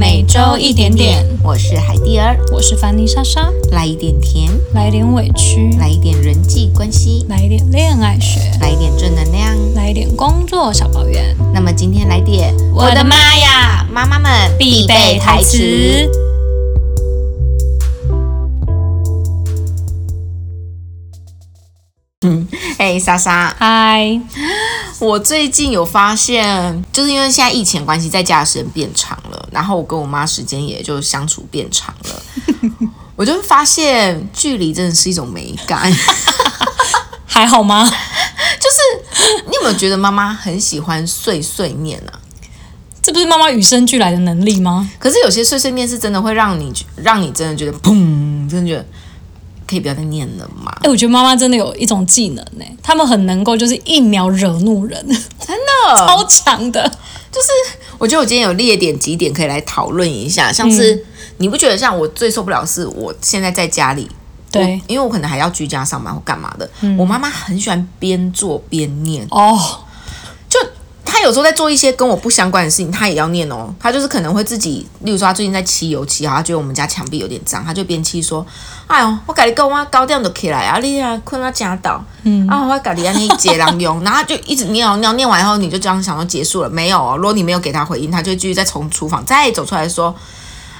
每周一点点。我是海蒂儿，我是凡妮莎莎，来一点甜，来一点委屈，来一点人际关系，来一点恋爱学，来一点正能量，来一点工作小抱怨。那么今天来点，我的妈呀！妈妈们必备台词。嗯，嘿，莎莎，嗨，我最近有发现，就是因为现在疫情关系，在家的时间变长了，然后我跟我妈时间也就相处变长了，我就发现距离真的是一种美感。还好吗？就是你有没有觉得妈妈很喜欢碎碎念啊？这不是妈妈与生俱来的能力吗？可是有些碎碎念是真的会让你让你真的觉得砰，真的觉得可以不要再念了吗？哎、我觉得妈妈真的有一种技能呢、他们很能够就是一秒惹怒人，真的，超强的。就是我觉得我今天有列点几点可以来讨论一下，像是、嗯你不觉得像我最受不了是我现在在家里。对因为我可能还要居家上班或干嘛的，我妈妈很喜欢边做边念，哦，就她有时候在做一些跟我不相关的事情，他也要念哦。他就是可能会自己，例如说他最近在漆油漆，啊，他觉得我们家墙壁有点脏，他就边漆说：“哎呦，我跟你讲，我高点就起来啊，你啊困到家倒，嗯，啊，我跟你安尼接人用，然后她就一直念哦念，念完以后你就这样想说结束了没有哦？如果你没有给他回应，他就会继续再从厨房再走出来说。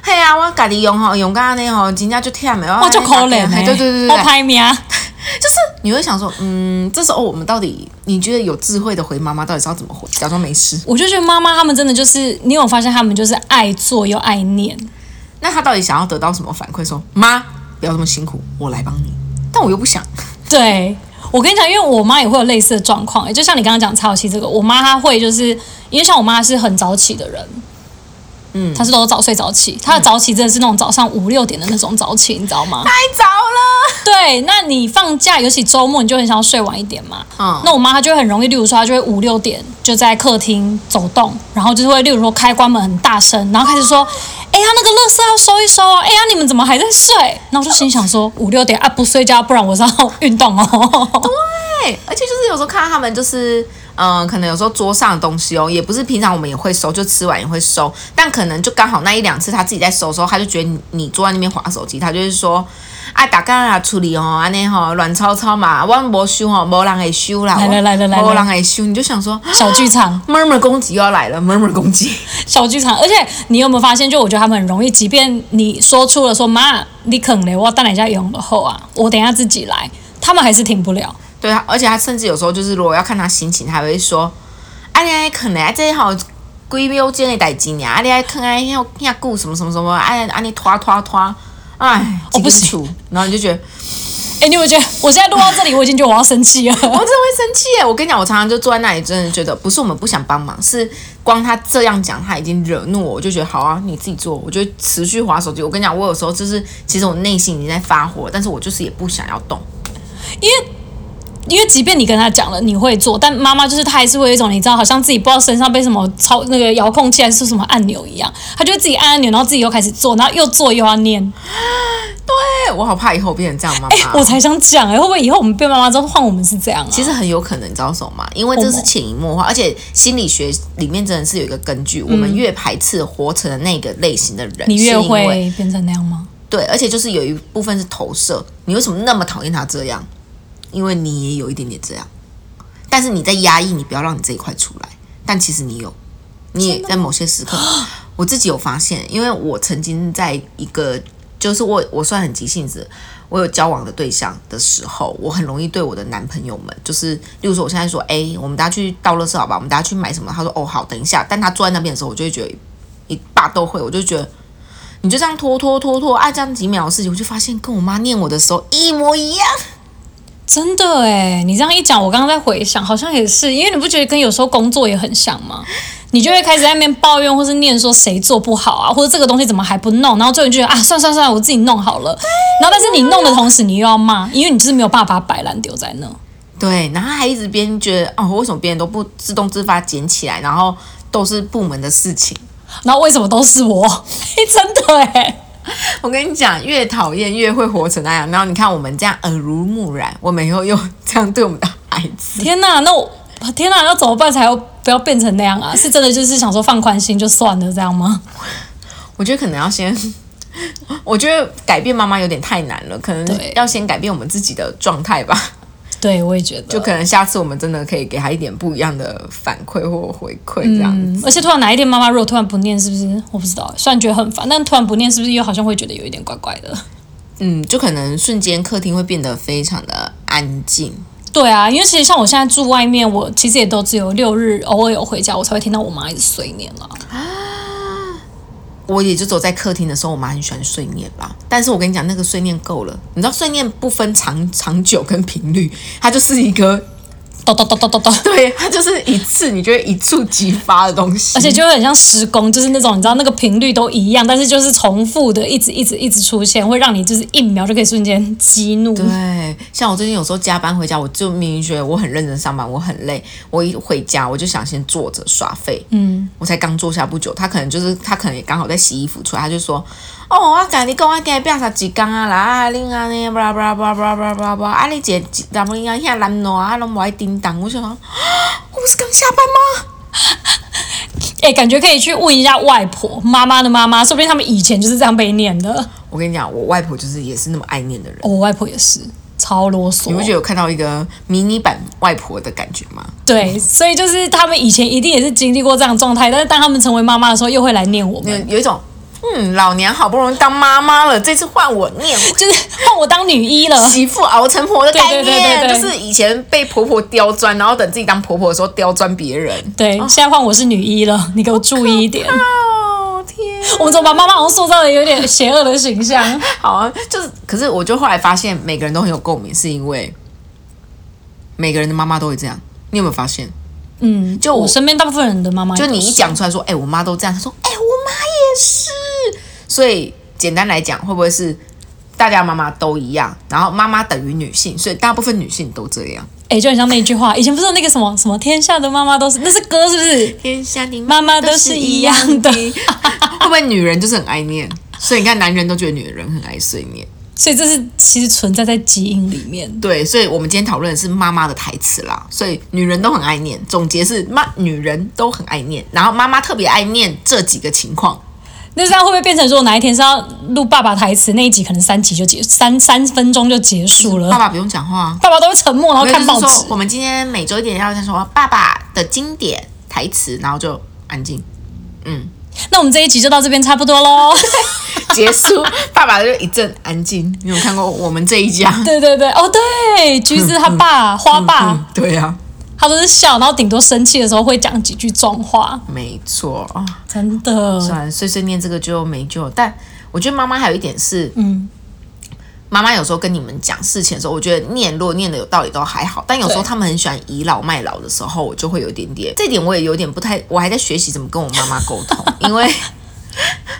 嘿啊，我家己用吼，用到安尼吼，真正就忝的，我，就可怜嘿哎、对对对对对，我拍命啊！你会想说，嗯，这时候我们到底，你觉得有智慧的回妈妈到底知道怎么回？假装没事。我就觉得妈妈她们真的就是，你有发现她们就是爱做又爱念，那他到底想要得到什么反馈？说妈，不要这么辛苦，我来帮你。但我又不想，对我跟你讲，因为我妈也会有类似的状况，欸就像你刚刚讲超期这个，我妈她会就是因为像我妈是很早起的人，嗯，她是都早睡早起，他的早起真的是那种早上五六点的那种早起，你知道吗？太早了。对，那你放假，尤其周末，你就很想要睡晚一点嘛。嗯，那我妈她就会很容易，例如说她就会五六点就在客厅走动，然后就是会例如说开关门很大声，然后开始说：“哎呀，那个垃圾要收一收啊！哎呀，你们怎么还在睡？”然后我就心想说：“五六点啊，不睡觉，不然我是要运动哦。对，而且就是有时候看到他们就是。嗯，可能有时候桌上的东西哦，也不是平常我们也会收，就吃完也会收，但可能就刚好那一两次他自己在收的时候，他就觉得你你坐在那边划手机，他就是说，啊，大家啊处理哦，安尼吼乱糟糟嘛，我无收吼，无人会修啦，来了来了来。了无人会收，你就想说，”小剧场，murmur 攻击又要来了，murmur 攻击，小剧场，而且你有没有发现，就我觉得他们很容易，即便你说出了说“妈，你肯嘞，我等一下用了后啊，我等一下自己来”，他们还是停不了。对啊，而且他甚至有时候就是，如果要看他心情，他还会说：“啊，你爱看嘞，这好几秒钟的代志呢，啊，你爱看啊，要要顾什么什么什么，哎，啊你拖拖拖，哎，哦不行清楚，然后你就觉得哎，你有没有觉得我现在录到这里，我已经觉得我要生气了？我真的会生气耶！我跟你讲，我常常就坐在那里，真的觉得不是我们不想帮忙，是光他这样讲，他已经惹怒我，我就觉得好啊，你自己做，我就持续划手机。我跟你讲，我有时候就是其实我内心已经在发火，但是我就是也不想要动。因为因为即便你跟他讲了你会做，但妈妈就是她还是会有一种你知道，好像自己不知道身上被什么操那个遥控器还是什么按钮一样，她就会自己按按钮，然后自己又开始做，然后又做又要念。对我好怕以后变成这样妈妈。我才想讲哎、会不会以后我们变妈妈之后换我们是这样啊？其实很有可能，你知道什么吗？因为这是潜移默化，而且心理学里面真的是有一个根据，我们越排斥活成的那个类型的人，你越会变成那样吗？对，而且就是有一部分是投射。你为什么那么讨厌他这样？因为你也有一点点这样，但是你在压抑，你不要让你这一块出来。但其实你有，你也在某些时刻，我自己有发现，因为我曾经在一个，就是我我算很急性子，我有交往的对象的时候，我很容易对我的男朋友们，就是例如说，我现在说，哎，我们大家去倒垃圾好吧，我们大家去买什么？他说，哦，好，等一下。但他坐在那边的时候，我就会觉得一霸都会，我就觉得。你就这样拖拖拖拖，啊，这样几秒的事情，我就发现跟我妈念我的时候一模一样。真的哎，你这样一讲，我刚刚在回想，好像也是，因为你不觉得跟有时候工作也很像吗？你就会开始在那边抱怨，或是念说谁做不好啊，或者这个东西怎么还不弄，然后最后你就觉得啊，算算算，我自己弄好了。然后但是你弄的同时，你又要骂，因为你就是没有办法摆烂丢在那。对，然后还一直边觉得哦，为什么别人都不自动自发捡起来，然后都是部门的事情。然后为什么都是我？嘿，真的哎，我跟你讲，越讨厌越会活成那样。然后你看我们这样耳濡目染，我们以后又这样对我们的孩子。天哪，那我天哪，要怎么办才要不要变成那样啊？是真的就是想说放宽心就算了这样吗？我我觉得可能要先，我觉得改变妈妈有点太难了，可能要先改变我们自己的状态吧。对，我也觉得，就可能下次我们真的可以给他一点不一样的反馈或回馈，这样子。嗯，而且突然哪一天妈妈如果突然不念，是不是我不知道？虽然觉得很烦，但突然不念，是不是又好像会觉得有一点怪怪的？嗯，就可能瞬间客厅会变得非常的安静。对啊，因为其实像我现在住外面，我其实也都只有六日偶尔有回家，我才会听到我妈一直碎念了。我也就走在客厅的时候，我妈很喜欢碎念吧。但是我跟你讲，那个碎念够了，你知道碎念不分长长久跟频率，它就是一个，咚咚咚咚咚咚，对，它就是一次你觉得一触即发的东西，而且就会很像施工，就是那种你知道那个频率都一样，但是就是重复的，一直一直一直出现，会让你就是一秒就可以瞬间激怒。对，像我最近有时候加班回家，我就明明觉得我很认真上班，我很累，我一回家我就想先坐着耍废。嗯，我才刚坐下不久，他可能就是他可能也刚好在洗衣服出来，他就说：“哦，我跟你讲，我今日变啥几工啊啦，啊，恁安尼，巴拉巴拉巴拉巴拉巴拉巴拉啊，你一个男人啊，遐男暖啊，拢无爱叮当。”我想说，啊我不是刚下班吗？哎、感觉可以去问一下外婆、妈妈的妈妈，说不定他们以前就是这样被念的。我跟你讲，我外婆就是也是那么爱念的人。哦我外婆也是超啰嗦，你不觉得有看到一个迷你版外婆的感觉吗？对，所以就是他们以前一定也是经历过这样状态，但是当他们成为妈妈的时候，又会来念我们，有有一种，嗯，老娘好不容易当妈妈了，这次换我念，就是换我当女一了。媳妇熬成婆的概对对对念，就是以前被婆婆刁钻，然后等自己当婆婆的时候刁钻别人。对，现在换我是女一了，你给我注意一点。哦天，我们怎么把妈妈好像塑造的有点邪恶的形象？好啊，就是，可是我就后来发现，每个人都很有共鸣，是因为每个人的妈妈都会这样。你有没有发现？嗯，就我我身边大部分人的妈妈，就你一讲，出来说，哎、我妈都这样，她说，哎、我妈也是。所以简单来讲，会不会是大家妈妈都一样？然后妈妈等于女性，所以大部分女性都这样。哎、就很像那句话，以前不是有那个什么什么天下的妈妈都是，那是歌是不是？天下的妈妈都是一样的 会不会女人就是很爱念？所以你看，男人都觉得女人很爱碎念。所以这是其实存在在基因里面。对，所以我们今天讨论的是妈妈的台词啦。所以女人都很爱念，总结是妈女人都很爱念，然后妈妈特别爱念这几个情况。那这样会不会变成说哪一天是要录爸爸台词那一集，可能三集就结三三分钟就结束了？爸爸不用讲话，爸爸都会沉默，然后看报纸就是。我们今天每周一点要先说爸爸的经典台词，然后就安静嗯那我们这一集就到这边差不多喽。结束，爸爸就一阵安静。你有看过我们这一家？对对对，哦对，橘子他爸、花爸，嗯，对呀、他都是笑，然后顶多生气的时候会讲几句重话，没错啊。真的。虽然碎碎念这个就没救，但我觉得妈妈还有一点是，嗯，妈妈有时候跟你们讲事情的时候，我觉得念如果念的有道理都还好，但有时候他们很喜欢倚老卖老的时候，我就会有一点点，这点我也有点不太，我还在学习怎么跟我妈妈沟通，因为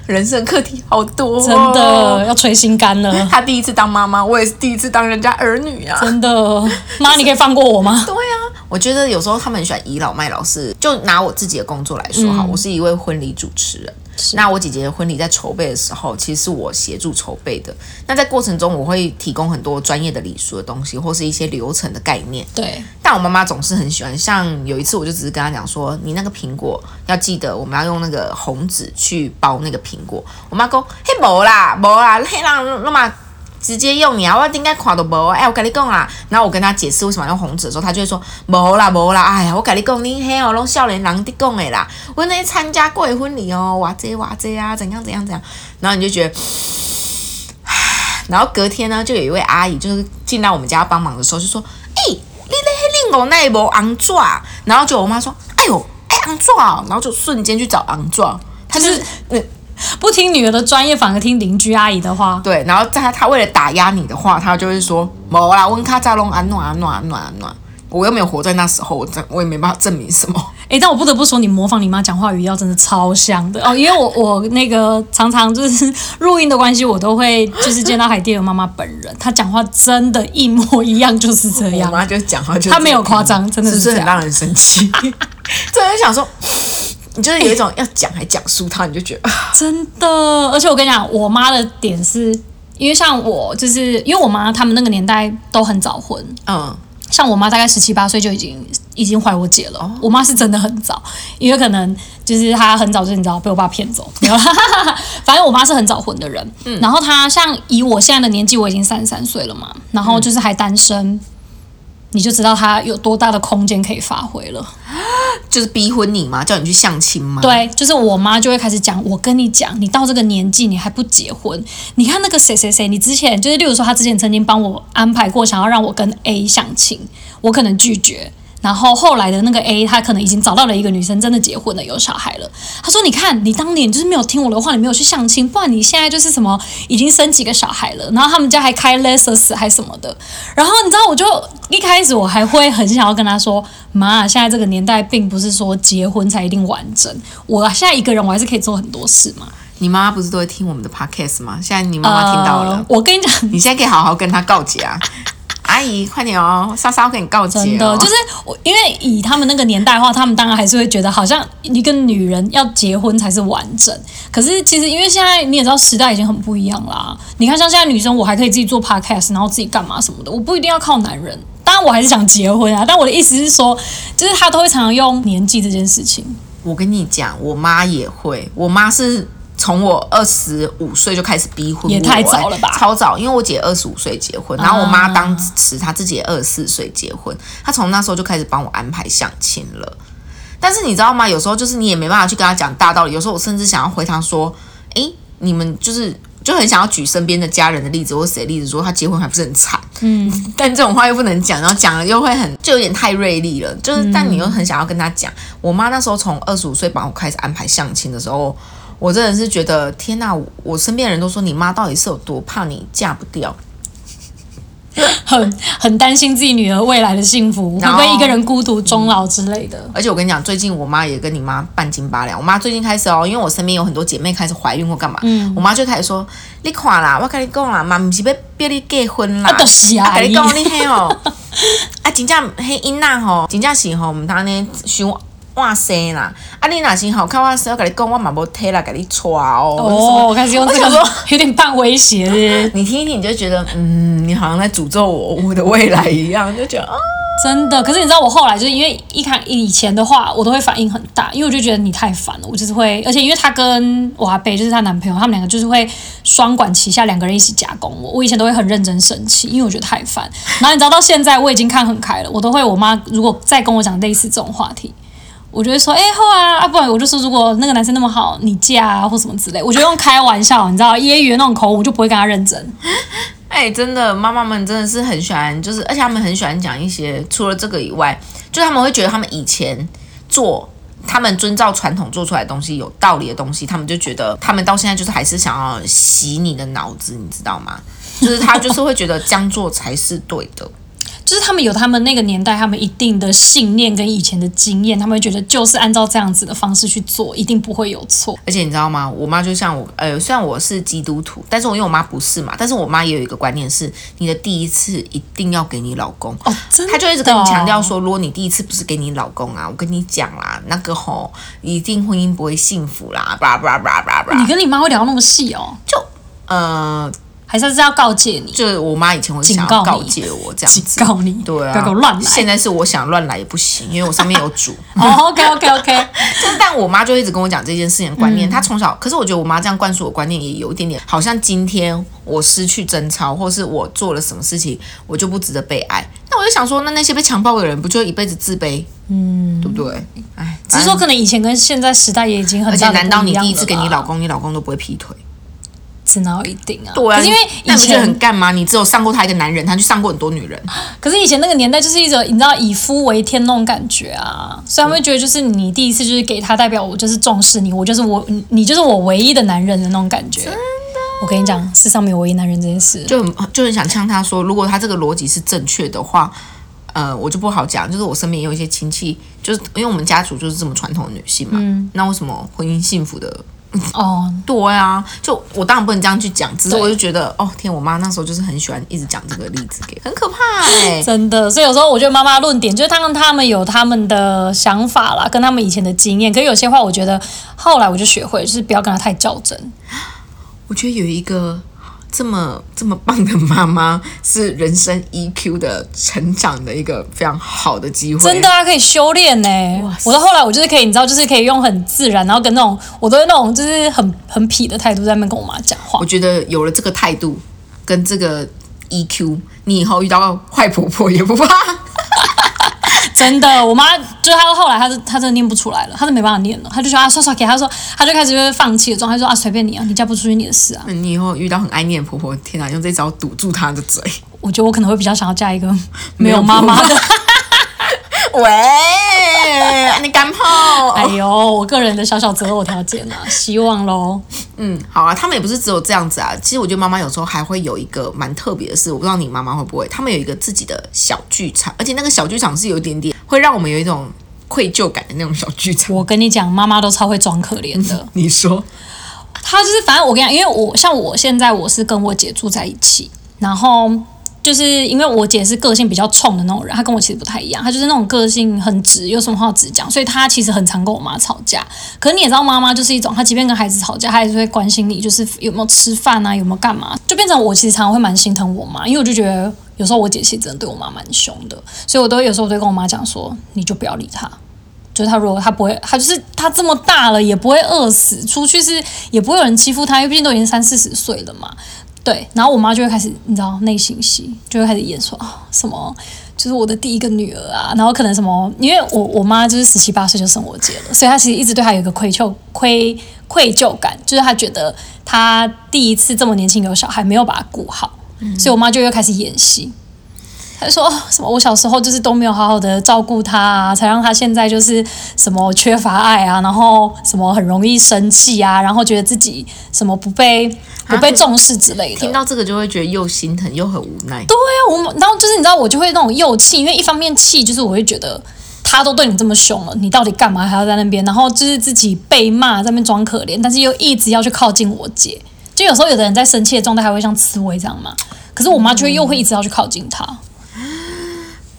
人生课题好多、哦真的。要捶心肝了，她第一次当妈妈，我也是第一次当人家儿女啊。真的。妈，你可以放过我吗？对啊，我觉得有时候他们很喜欢倚老卖老是，就拿我自己的工作来说哈，我是一位婚礼主持人。那我姐姐的婚礼在筹备的时候，其实是我协助筹备的。那在过程中，我会提供很多专业的礼数的东西，或是一些流程的概念。对，但我妈妈总是很喜欢，像有一次我就只是跟她讲说，你那个苹果要记得我们要用那个红纸去包那个苹果。我妈说，嘿无啦，无啦，嘿让那么直接用你啊，我应该看都无。哎，我跟你讲啦，然后我跟他解释为什么要用红纸的时候，他就会说无啦无啦，哎呀，我跟你讲，你嘿哦，拢少年人伫讲的啦，我那参加过的婚礼哦，哇这哇这啊，怎样怎样怎样，然后你就觉得。然后隔天呢，就有一位阿姨，就是进到我们家帮忙的时候，就说：“哎、你那迄令我那一无昂爪。”然后就我妈说：“哎呦，哎昂爪。”然后就瞬间去找昂爪，她就是嗯不听女儿的专业，反而听邻居阿姨的话。对，然后在她她为了打压你的话，她就会说：“某啦，温卡扎隆安暖安暖安暖安暖。”我又没有活在那时候，我真我也没办法证明什么。哎，但我不得不说，你模仿你妈讲话语调真的超像的哦。因为我我那个常常就是录音的关系，我都会就是见到海蒂尔妈妈本人，她讲话真的，一模一样，就是这样。我妈就讲话就她没有夸张真的是是是很让人生气？真的想说，你就是有一种要讲还讲述他，你就觉得啊。真的，而且我跟你讲，我妈的点是，因为像我，就是因为我妈他们那个年代都很早婚，嗯，像我妈大概十七八岁就已经已经怀我姐了，我妈是真的很早，因为可能就是她很早就你知道被我爸骗走，反正我妈是很早婚的人。嗯。然后她像以我现在的年纪，我已经三十三岁了嘛，然后就是还单身，你就知道他有多大的空间可以发挥了。就是逼婚你吗，叫你去相亲吗。对，就是我妈就会开始讲，我跟你讲，你到这个年纪你还不结婚，你看那个谁谁谁，你之前就是例如说他之前曾经帮我安排过，想要让我跟 A 相亲，我可能拒绝。然后后来的那个 A，他可能已经找到了一个女生，真的结婚了，有小孩了。他说：“你看，你当年就是没有听我的话，你没有去相亲，不然你现在就是什么已经生几个小孩了，然后他们家还开 Lexus 还什么的。然后你知道，我就一开始我还会很想要跟他说：妈，现在这个年代并不是说结婚才一定完整，我现在一个人我还是可以做很多事嘛。你妈妈不是都会听我们的 podcast 吗？现在你妈妈听到了，呃 我跟你讲，你现在可以好好跟她告解啊。阿姨，快点哦，莎莎要跟你告解、哦。真的就是我，因为以他们那个年代的话，他们当然还是会觉得好像一个女人要结婚才是完整。可是其实因为现在你也知道时代已经很不一样啦。你看像现在女生，我还可以自己做 podcast，然后自己干嘛什么的，我不一定要靠男人。当然我还是想结婚啊，但我的意思是说，就是他都会常常用年纪这件事情。我跟你讲，我妈也会，我妈是。从我二十五岁就开始逼婚，也太早了吧？超早，因为我姐二十五岁结婚，然后我妈当时她自己也二十四岁结婚，她从那时候就开始帮我安排相亲了。但是你知道吗？有时候就是你也没办法去跟她讲大道理，有时候我甚至想要回她说：“诶，你们就是就很想要举身边的家人的例子或谁的例子，说他结婚还不是很惨。”嗯，但这种话又不能讲，然后讲了又会很就有点太锐利了。就是，但你又很想要跟她讲。我妈那时候从二十五岁帮我开始安排相亲的时候。我真的是觉得天呐！我身边的人都说你妈到底是有多怕你嫁不掉，很很担心自己女儿未来的幸福，会不会一个人孤独终老之类的。而且我跟你讲，最近我妈也跟你妈半斤八两。我妈最近开始哦，因为我身边有很多姐妹开始怀孕或干嘛，嗯，我妈就开始说：“你看啦，我跟你讲啦，妈不是要逼你结婚啦，啊，就是啊，跟你讲你嘿哦，啊，真正嘿因那吼，真正是吼，我们当年想。”哇塞啦！啊，你若是好看，我是要跟你讲，我嘛无体来给你娶哦。哦，我开始用这个，有点半威胁的。你听一听，你就觉得，嗯，你好像在诅咒我我的未来一样，就觉得啊，真的。可是你知道，我后来就是因为一看以前的话，我都会反应很大，因为我就觉得你太烦了。我就是会，而且因为她跟我阿贝就是她男朋友，他们两个就是会双管齐下，两个人一起夹攻我。我以前都会很认真生气，因为我觉得太烦。然后你知道，到现在我已经看很开了，我都会，我妈如果再跟我讲类似这种话题。我就会说，哎，好啊，啊，不然我就说，如果那个男生那么好，你嫁啊，或什么之类。我觉得用开玩笑，你知道，揶揄那种口吻，就不会跟他认真。哎，真的，妈妈们真的是很喜欢，就是而且他们很喜欢讲一些除了这个以外，就他们会觉得他们以前做，他们遵照传统做出来的东西有道理的东西，他们就觉得他们到现在就是还是想要洗你的脑子，你知道吗？就是他就是会觉得这样做才是对的。就是他们有他们那个年代，他们一定的信念跟以前的经验，他们会觉得就是按照这样子的方式去做，一定不会有错。而且你知道吗？我妈就像我，呃，虽然我是基督徒，但是我因为我妈不是嘛，但是我妈也有一个观念是，你的第一次一定要给你老公哦，真的，她就一直跟你强调说，如果你第一次不是给你老公啊，我跟你讲啦，那个吼，一定婚姻不会幸福啦，叭叭叭叭叭。你跟你妈会聊那么细哦？就呃。还是是要告诫你，就是我妈以前会想要告诫我这样子，警告你，对啊，不要给我乱来。现在是我想乱来也不行，因为我上面有主。哦，OK OK OK。但 但我妈就一直跟我讲这件事情的观念，她从小，可是我觉得我妈这样灌输我观念也有一点点，好像今天我失去贞操，或是我做了什么事情，我就不值得被爱。那我就想说，那那些被强暴的人，不就一辈子自卑？嗯，对不对？哎，只是说可能以前跟现在时代也已经很，而且难道你第一次给你老公，你老公都不会劈腿？是哪有一定啊？对啊，因为以前很干嘛？你只有上过他一个男人，他去上过很多女人。可是以前那个年代就是一种你知道以夫为天那种感觉啊，所以他会觉得就是你第一次就是给他代表我就是重视你，我就是我你就是我唯一的男人的那种感觉。真的，我跟你讲，世上没有唯一男人这件事，就很就很想呛他说，如果他这个逻辑是正确的话，呃，我就不好讲。就是我身边也有一些亲戚，就是因为我们家族就是这么传统的女性嘛，那为什么婚姻幸福的？哦，对啊，就我当然不能这样去讲，只是我就觉得，哦天，我妈那时候就是很喜欢一直讲这个例子，给很可怕哎，真的。所以有时候我觉得妈妈论点就是他们他们有他们的想法啦，跟他们以前的经验，可是有些话我觉得后来我就学会，就是不要跟他太较真。我觉得有一个这么这么棒的妈妈是人生 EQ 的成长的一个非常好的机会。真的啊，可以修炼呢、我到后来，我就是可以，你知道，就是可以用很自然，然后跟那种我都是那种就是很很痞的态度在那边跟我妈讲话我。觉得有了这个态度跟这个 EQ，你以后遇到坏婆婆也不怕。真的，我妈就是她后来她是她真的念不出来了，她是没办法念了，她就说啊刷刷给她说，她就开始就是放弃的状态，说啊随便你啊，你嫁不出去你的事啊。你以后遇到很爱念婆婆，天哪，用这招堵住她的嘴。我觉得我可能会比较想要嫁一个 没有妈妈的。喂，你干炮？哎呦，我个人的小小择偶条件啊，希望喽。嗯，好啊，他们也不是只有这样子啊。其实我觉得妈妈有时候还会有一个蛮特别的事，我不知道你妈妈会不会，他们有一个自己的小剧场，而且那个小剧场是有一点点会让我们有一种愧疚感的那种小剧场。我跟你讲，妈妈都超会装可怜的。你说，她就是，反正我跟你讲，因为我像我现在我是跟我姐住在一起，然后就是因为我姐是个性比较冲的那种人，她跟我其实不太一样，她就是那种个性很直，有什么话直讲，所以她其实很常跟我妈吵架。可是你也知道，妈妈就是一种，她即便跟孩子吵架，她还是会关心你，就是有没有吃饭啊，有没有干嘛，就变成我其实常常会蛮心疼我妈，因为我就觉得有时候我姐其实真的对我妈蛮凶的，所以我都有时候我都跟我妈讲说，你就不要理她。就是他如果他不会，他就是他这么大了也不会饿死，出去是也不会有人欺负他，因为毕竟都已经三四十岁了嘛。对，然后我妈就会开始，你知道内心戏就会开始演说啊、什么，就是我的第一个女儿啊，然后可能什么，因为我我妈就是十七八岁就生我姐了，所以她其实一直对她有一个愧疚愧愧疚感，就是她觉得她第一次这么年轻有小孩没有把她顾好，所以我妈就又开始演戏。她就说哦什么我小时候就是都没有好好的照顾他啊，才让他现在就是什么缺乏爱啊，然后什么很容易生气啊，然后觉得自己什么不被不被重视之类的。听到这个就会觉得又心疼又很无奈。对啊，我然后就是你知道，我就会那种又气，因为一方面气就是我会觉得他都对你这么凶了，你到底干嘛还要在那边？然后就是自己被骂，在那边装可怜，但是又一直要去靠近我姐。就有时候有的人在生气的状态还会像刺猬这样嘛，可是我妈就会又会一直要去靠近他。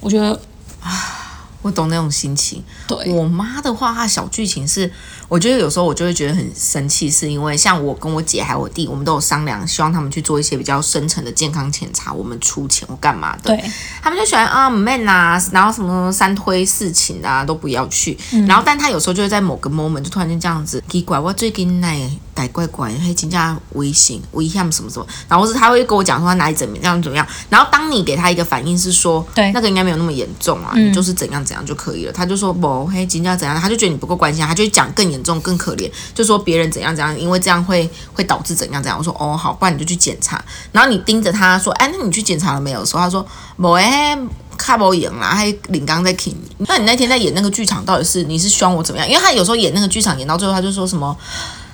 我觉得啊我懂那种心情。对，我妈的话，她小剧情是，我觉得有时候我就会觉得很生气，是因为像我跟我姐还有我弟，我们都有商量，希望他们去做一些比较深层的健康检查，我们出钱或干嘛的。对，他们就喜欢啊 man 啊，然后什么三推四请啊都不要去，然后但他有时候就会在某个 moment 就突然间这样子，奇怪，我最近那改怪怪，嘿，真正危险危险什么什么，然后是他会跟我讲说他哪里怎么样怎么样，然后当你给他一个反应是说，对。那个应该没有那么严重啊，你就是怎样怎样就可以了，他就说不，嘿，真正怎样，他就觉得你不够关心他，他就会讲更严重更可怜，就说别人怎样怎样，因为这样会会导致怎样怎样，我说哦好，不然你就去检查，然后你盯着他说，哎，那你去检查了没有？的时候他说没诶。卡不赢啦，还领刚在听。那你那天在演那个剧场，到底是你是希望我怎么样？因为他有时候演那个剧场，演到最后他就说什么，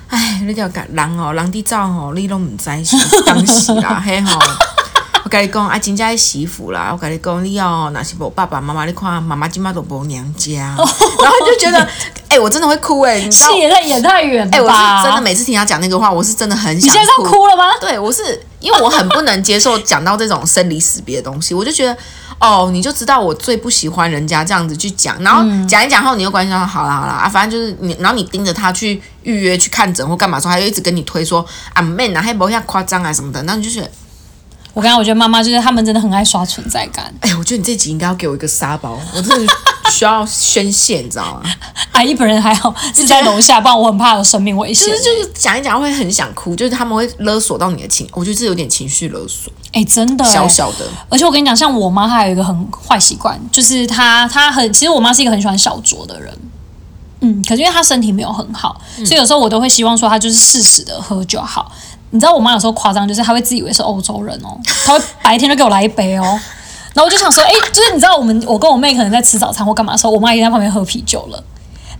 哎，那叫人哦，人的照哦，你都唔知是当时啦，嘿吼。我跟你讲，啊，真正是媳妇啦！我跟你讲，你哦，若是无爸爸妈妈，你看妈妈今麦都无娘家，然后就觉得，哎、我真的会哭哎、你知道戏？也太演太远哎、我？是真的每次听他讲那个话，我是真的很想你现在是要哭了吗？对，我是因为我很不能接受讲到这种生离死别的东西，我就觉得哦，你就知道我最不喜欢人家这样子去讲，然后讲一讲后，你又关心说好啦好啦啊，反正就是你，然后你盯着他去预约去看诊或干嘛的时候，他又一直跟你推说啊 man 啊，还不像夸张啊什么的，那你就觉得，我刚刚我觉得妈妈就是他们真的很爱刷存在感。哎，我觉得你这集应该要给我一个沙包，我真的需要宣泄，你知道吗？阿姨本人还好是在楼下，不然我很怕有生命危险。就是就是讲一讲会很想哭，就是他们会勒索到你的情，我觉得这有点情绪勒索，哎、真的、欸，小小的。而且我跟你讲，像我妈，她有一个很坏习惯，就是她她很，其实我妈是一个很喜欢小酌的人，嗯，可是因为她身体没有很好，所以有时候我都会希望说她就是适时的喝就好。你知道我妈有时候夸张，就是她会自以为是欧洲人哦，她会白天就给我来一杯哦，然后我就想说，哎、就是你知道我们我跟我妹可能在吃早餐或干嘛的时候，我妈已经在旁边喝啤酒了，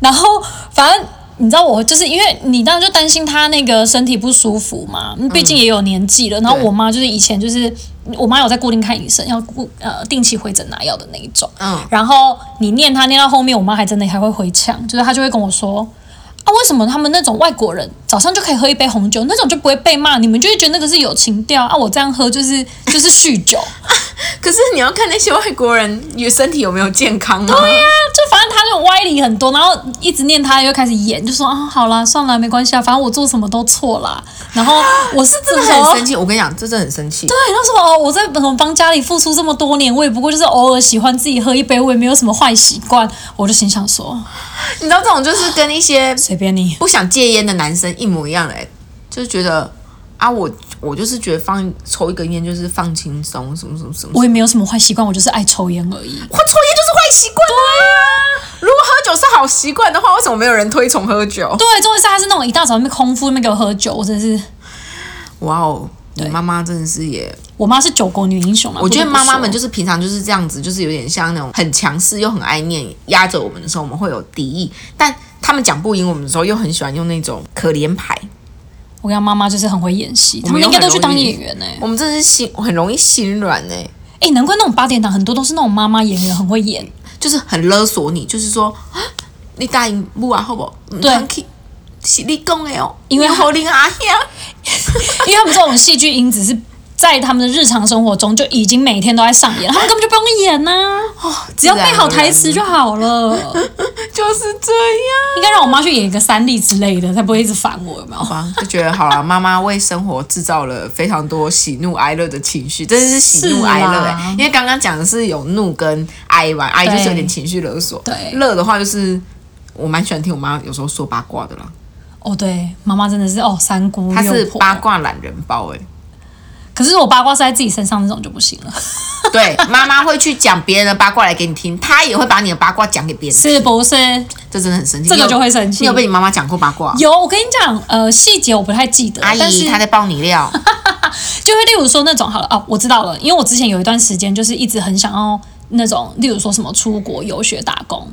然后反正。你知道我就是因为你当然就担心她那个身体不舒服嘛，毕竟也有年纪了。然后我妈就是以前就是我妈有在固定看医生，要固呃定期回诊拿药的那一种。嗯，然后你念她念到后面，我妈还真的还会回呛，就是她就会跟我说。啊，为什么他们那种外国人早上就可以喝一杯红酒，那种就不会被骂？你们就会觉得那个是有情调啊？我这样喝就是就是酗酒。可是你要看那些外国人也身体有没有健康啊？对呀、就反正他就歪理很多，然后一直念他，又开始演，就说啊，好啦，算了，没关系啊，反正我做什么都错啦。然后我是真的很生气。我跟你讲，这真的很生气。对，他说哦，我在什么帮家里付出这么多年，我也不过就是偶尔喜欢自己喝一杯，我也没有什么坏习惯。我就心想说，你知道这种就是跟一些随便你。不想戒烟的男生一模一样的、欸，就是觉得啊，我我就是觉得放抽一根烟就是放轻松，什么什么什么。我也没有什么坏习惯，我就是爱抽烟而已。我抽烟就是坏习惯对啊！如果喝酒是好习惯的话，为什么没有人推崇喝酒？对，重点是他是那种一大早那边空腹那边给我喝酒，我真的是，哇哦，你妈妈真的是也，我妈是九国女英雄啊。我觉得妈妈们就是平常就是这样子，就是有点像那种很强势又很爱念，压着我们的时候，我们会有敌意，但他们讲不赢我们的时候，又很喜欢用那种可怜牌。我跟她妈妈就是很会演戏，他们应该都去当演员呢、欸。我们真的是心很容易心软呢、哎、难怪那种八点档很多都是那种妈妈演员，很会演。就是很勒索你，就是说，啊你答应不啊，好不好？对是你讲的哦，因为你好恁阿兄，因为他们这种戏剧因子是在他们的日常生活中就已经每天都在上演，他们根本就不用演呐、哦只要背好台词就好了。就是这样。应该让我妈去演一个三立之类的，才不会一直烦我，有没有？吧，就觉得好了，妈妈为生活制造了非常多喜怒哀乐的情绪，真的是喜怒哀乐因为刚刚讲的是有怒跟哀嘛，哀就是有点情绪勒索，对。乐的话就是我蛮喜欢听我妈有时候说八卦的啦，哦，对，妈妈真的是哦，三姑她是八卦懒人包哎、可是我八卦是在自己身上那种就不行了，对，妈妈会去讲别人的八卦来给你听，她也会把你的八卦讲给别人，是不是？这真的很生气，这个就会生气你有被你妈妈讲过八卦？有，我跟你讲，呃，细节我不太记得，阿姨，她在爆你料，就会例如说那种好了哦，我知道了，因为我之前有一段时间就是一直很想要那种，例如说什么出国游学打工。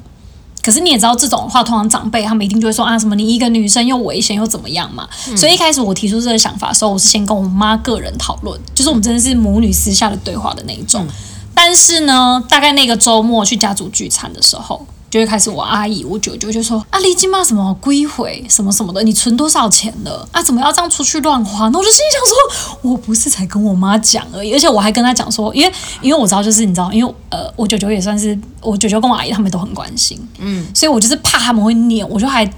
可是你也知道，这种话，通常长辈他们一定就会说啊，什么你一个女生又危险又怎么样嘛。所以一开始我提出这个想法的时候，我是先跟我妈个人讨论，就是我们真的是母女私下的对话的那一种。但是呢，大概那个周末去家族聚餐的时候，就会开始我阿姨、我舅舅就说啊，你今嘛什么归回什么什么的，你存多少钱了啊？怎么要这样出去乱花？那我就心里想说，我不是才跟我妈讲而已，而且我还跟她讲说，因为因为我知道，就是你知道，因为呃，我舅舅也算是我舅舅跟我阿姨他们都很关心，嗯，所以我就是怕他们会念，我就还。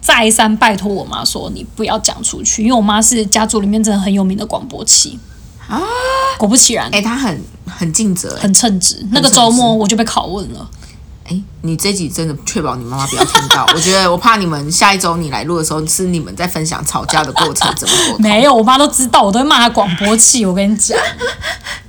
再三拜托我妈说：“你不要讲出去，因为我妈是家族里面真的很有名的广播器啊。”果不其然，哎、她很很尽责、哎很称职。那个周末我就被拷问了。哎，你这集真的确保你妈妈不要听到。我觉得我怕你们下一周你来录的时候，是你们在分享吵架的过程怎么沟通。没有，我妈都知道，我都会骂她广播器。我跟你讲，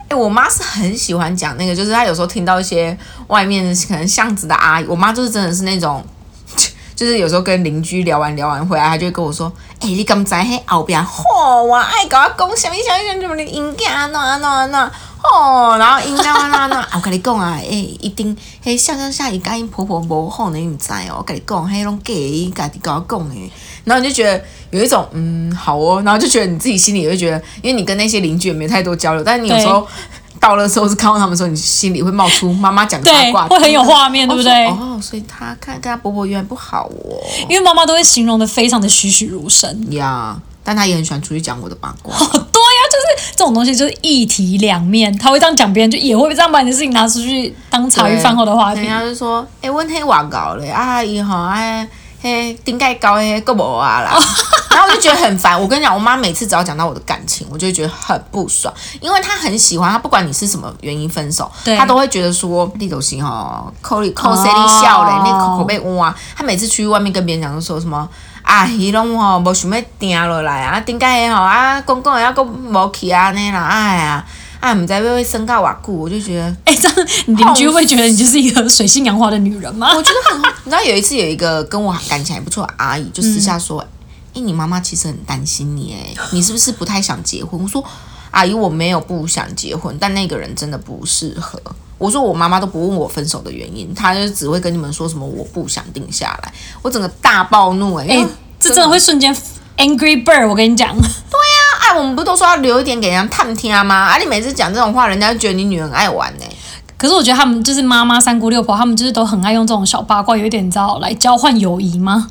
哎，我妈是很喜欢讲那个，就是她有时候听到一些外面可能巷子的阿姨，我妈就是真的是那种，就是有时候跟邻居聊完聊完回来，她就会跟我说：“哎、你敢知迄后边嚯，我爱搞啊讲什么什么什么的因囝安怎安怎安怎。”哦，然后因那那那那，我跟你讲啊，诶、一定迄上上下伊甲因婆婆无好呢，你毋知哦。我跟你讲，嘿拢假的，伊家己甲我讲诶。然后你就觉得有一种嗯好哦，然后就觉得你自己心里也会觉得，因为你跟那些邻居也没太多交流，但是你有时候到了时候是看到他们的时候，你心里会冒出妈妈讲的八卦，会很有画面哦对不对哦，所以她看跟她婆婆原来不好哦因为妈妈都会形容的非常的栩栩如生。呀。但她也很喜欢出去讲我的八卦。这种东西就是一体两面，他会这样讲别人，就也会这样把你的事情拿出去当茶余饭后的话题人。家就说，诶、阮迄外高咧，啊伊吼，哎，迄顶盖高嘿，够无啊啦。然后我就觉得很烦。我跟你讲，我妈每次只要讲到我的感情，我就会觉得很不爽，因为她很喜欢，她不管你是什么原因分手，她都会觉得说，你都是吼，口里口 C 里笑嘞，那口口被挖。她每次出去外面跟别人讲，就说什么。啊，伊拢吼无想要定落来啊，顶解迄吼啊，讲讲的还佫无去安尼啦，哎呀，啊，毋知要要生到偌久，我就觉得。哎、这样你邻居会觉得你就是一个水性杨花的女人吗？我觉得很好。你知道有一次有一个跟我感情还不错的阿姨，就私下说：“哎、你妈妈其实很担心你，哎，你是不是不太想结婚？”我说：“阿姨，我没有不想结婚，但那个人真的不适合。”我说：“我妈妈都不问我分手的原因，她就只会跟你们说什么我不想定下来。”我整个大暴怒，哎、这真的会瞬间 angry bird。我跟你讲，我们不都说要留一点给人家探听啊吗？啊，你每次讲这种话，人家就觉得你女人爱玩呢、可是我觉得他们就是妈妈三姑六婆，他们就是都很爱用这种小八卦，有一点你知道来交换友谊吗？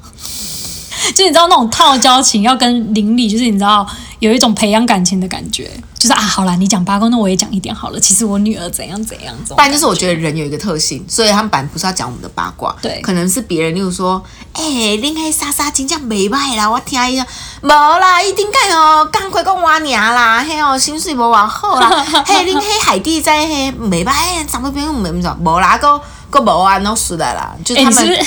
就是你知道那种套交情，要跟邻里，就是你知道有一种培养感情的感觉，就是啊，好啦，你讲八卦，那我也讲一点好了。其实我女儿怎样怎样，不然就是我觉得人有一个特性，所以他们本来不是要讲我们的八卦，对可能是别人，例如说，哎、恁迄莎莎真正袂歹啦，我听伊讲，无啦，伊顶间哦，赶快讲我尔啦，嘿哦，薪水无偌好啦，嘿，恁迄海地在迄袂歹，长辈朋友袂怎无啦，个个无啊，拢输来啦，就他们。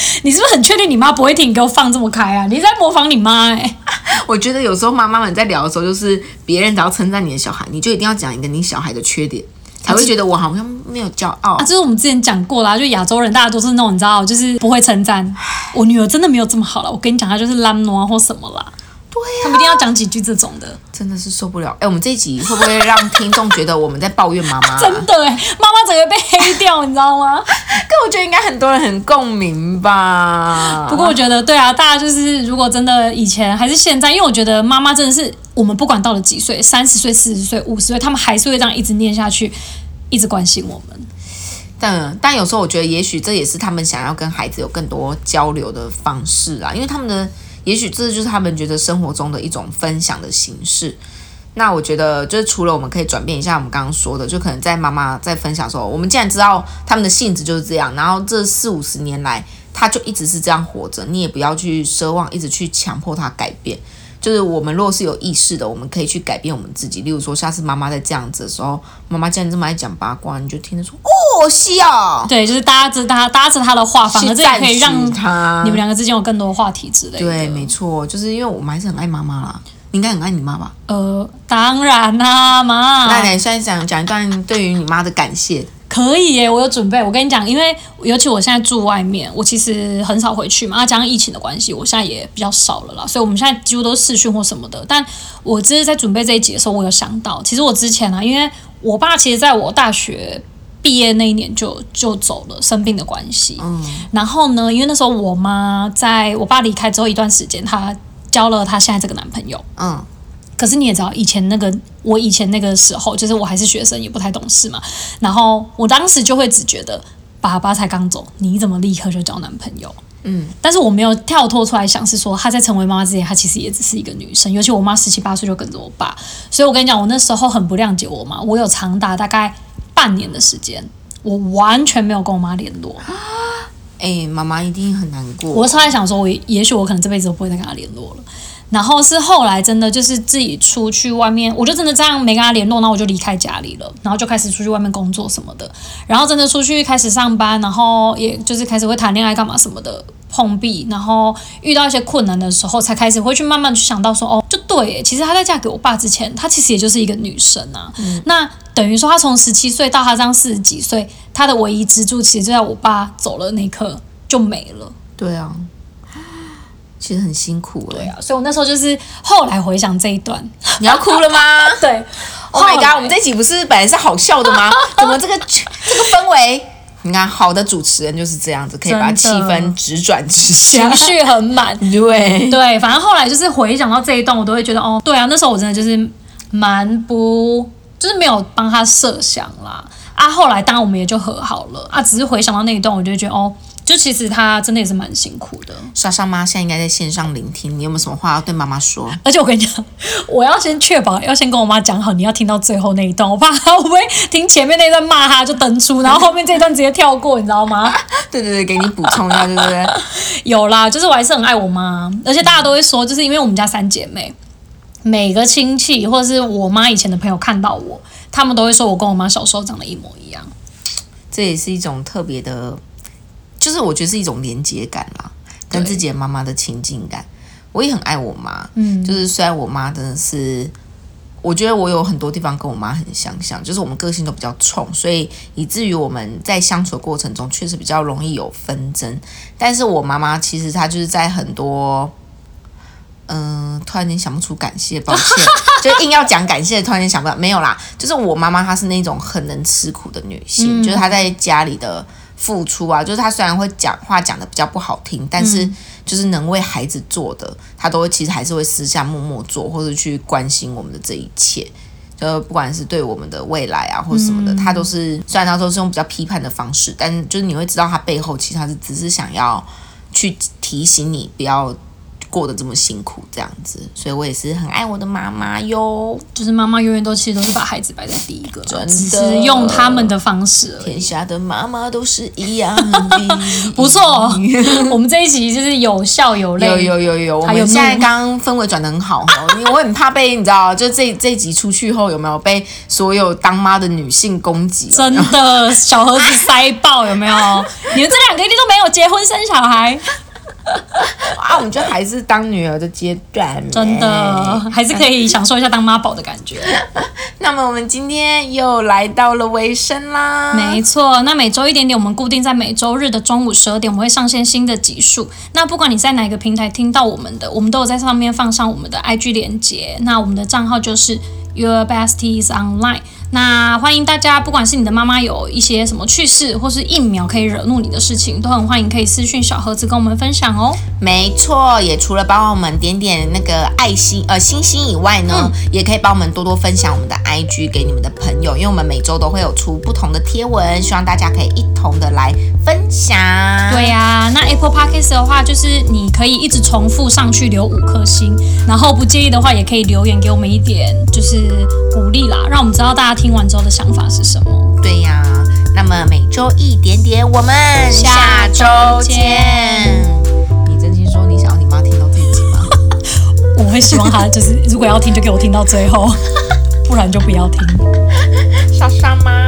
你是不是很确定你妈不会听你给我放这么开啊？你在模仿你妈哎、我觉得有时候妈妈们在聊的时候，就是别人只要称赞你的小孩，你就一定要讲一个你小孩的缺点，才会觉得我好像没有骄傲啊，。这是我们之前讲过啦，就亚洲人大家都是那种你知道，就是不会称赞。我女儿真的没有这么好了，我跟你讲，她就是懒惰或什么啦。对他们一定要讲几句这种的，真的是受不了。哎、我们这一集会不会让听众觉得我们在抱怨妈妈、真的哎，妈妈整个被黑掉，你知道吗？可我觉得应该很多人很共鸣吧。不过我觉得，对啊，大家就是如果真的以前还是现在，因为我觉得妈妈真的是我们不管到了几岁，三十岁、四十岁、五十岁，他们还是会这样一直念下去，一直关心我们。但但有时候我觉得，也许这也是他们想要跟孩子有更多交流的方式啊，因为他们的也许这就是他们觉得生活中的一种分享的形式。那我觉得，就是除了我们可以转变一下我们刚刚说的，就可能在妈妈在分享的时候，我们既然知道他们的性质就是这样，然后这四五十年来他就一直是这样活着，你也不要去奢望一直去强迫他改变。就是我们如果是有意识的，我们可以去改变我们自己。例如说，下次妈妈在这样子的时候，妈妈既然这么爱讲八卦，你就听着说哦，是哦，对，就是搭着他搭着他的话，反而这可以让他。你们两个之间有更多话题之类的。对，没错，就是因为我们还是很爱妈妈啦。你应该很爱你妈吧？呃，当然啦、妈。那你现在讲讲一段对于你妈的感谢。可以耶，我有准备。我跟你讲，因为尤其我现在住外面，我其实很少回去嘛。啊，加上疫情的关系，我现在也比较少了啦。所以我们现在几乎都是视讯或什么的。但我只是在准备这一集的时候，我有想到，其实我之前啊，因为我爸其实在我大学毕业那一年就就走了，生病的关系。嗯，然后呢，因为那时候我妈在我爸离开之后一段时间，她交了她现在这个男朋友。嗯，可是你也知道，以前那个我以前那个时候，就是我还是学生，也不太懂事嘛。然后我当时就会只觉得，爸爸才刚走，你怎么立刻就交男朋友？嗯，但是我没有跳脱出来想，是说她在成为妈妈之前，她其实也只是一个女生。尤其我妈十七八岁就跟着我爸，所以我跟你讲，我那时候很不谅解我妈。我有长达大概半年的时间，我完全没有跟我妈联络。哎、妈妈一定很难过。我超在想说，我也许我可能这辈子都不会再跟他联络了。然后是后来真的就是自己出去外面，我就真的这样没跟他联络，然后我就离开家里了，然后就开始出去外面工作什么的。然后真的出去开始上班，然后也就是开始会谈恋爱干嘛什么的碰壁，然后遇到一些困难的时候，才开始会去慢慢去想到说，哦，就对耶，其实她在嫁给我爸之前，她其实也就是一个女生啊。那等于说，她从十七岁到她这样四十几岁，她的唯一支柱其实就在我爸走了那一刻就没了。对啊，其实很辛苦哎、对啊，所以我那时候就是后来回想这一段，你要哭了吗 对？Oh my god！我们这集不是本来是好笑的吗？怎么这个 这个氛围？你看，好的主持人就是这样子，可以把气氛直转直下情。绪很满。对，对，反正后来就是回想到这一段，我都会觉得哦，对啊，那时候我真的就是蛮不，就是没有帮他设想啦。啊，后来当然我们也就和好了啊，只是回想到那一段，我就觉得哦，就其实他真的也是蛮辛苦的。莎莎妈现在应该在线上聆听，你有没有什么话要对妈妈说？而且我跟你讲，我要先确保，要先跟我妈讲好，你要听到最后那一段，我怕她会不会听前面那一段骂她就登出，然后后面这一段直接跳过，你知道吗？对对对，给你补充一下，对不对？有啦，就是我还是很爱我妈，而且大家都会说，就是因为我们家三姐妹，每个亲戚或者是我妈以前的朋友看到我，他们都会说我跟我妈小时候长得一模一样。这也是一种特别的，就是我觉得是一种连接感啦，跟自己的妈妈的亲近感。我也很爱我妈，嗯，就是虽然我妈真的是，我觉得我有很多地方跟我妈很相像，就是我们个性都比较冲，所以以至于我们在相处的过程中确实比较容易有纷争。但是我妈妈其实她就是在很多。嗯，突然间想不出感谢，抱歉，就硬要讲感谢，突然间想不到，没有啦，就是我妈妈她是那种很能吃苦的女性，就是她在家里的付出啊，就是他虽然会讲话讲的比较不好听，但是就是能为孩子做的，他都会其实还是会私下默默做，或者去关心我们的这一切。就不管是对我们的未来啊，或者什么的，他都是虽然他都是用比较批判的方式，但就是你会知道他背后其实他是只是想要去提醒你不要过得这么辛苦这样子，所以我也是很爱我的妈妈哟。就是妈妈永远都其实都是把孩子摆在第一个，真的只是用他们的方式。天下的妈妈都是一样的，不错，我们这一集就是有笑有泪，有有有有，我还有怒们现在刚刚氛围转的很好哦，因为我很怕被你知道，就这这一集出去后有没有被所有当妈的女性攻击？真的 小盒子塞爆，有没有？你们这两个一定都没有结婚生小孩，啊，我们就还是当女儿的阶段，真的还是可以享受一下当妈宝的感觉。那么我们今天又来到了尾声啦，没错，那每周一点点，我们固定在每周日的中午十二点，我们会上线新的集数。那不管你在哪个平台听到我们的，我们都有在上面放上我们的 IG 连接。那我们的账号就是 Your Besties Online。那欢迎大家，不管是你的妈妈有一些什么趣事，或是疫苗可以惹怒你的事情，都很欢迎可以私讯小盒子跟我们分享哦。没错，也除了帮我们点点那个爱心呃星星以外呢，也可以帮我们多多分享我们的 IG 给你们的朋友，因为我们每周都会有出不同的贴文，希望大家可以一同的来分享。对呀、那 Apple Podcast 的话，就是你可以一直重复上去留五颗星，然后不介意的话，也可以留言给我们一点就是鼓励啦，让我们知道大家听完之后的想法是什么。对呀、那么每周一点点，我们下周见。我会希望他就是如果要听，就给我听到最后，不然就不要听。莎莎吗。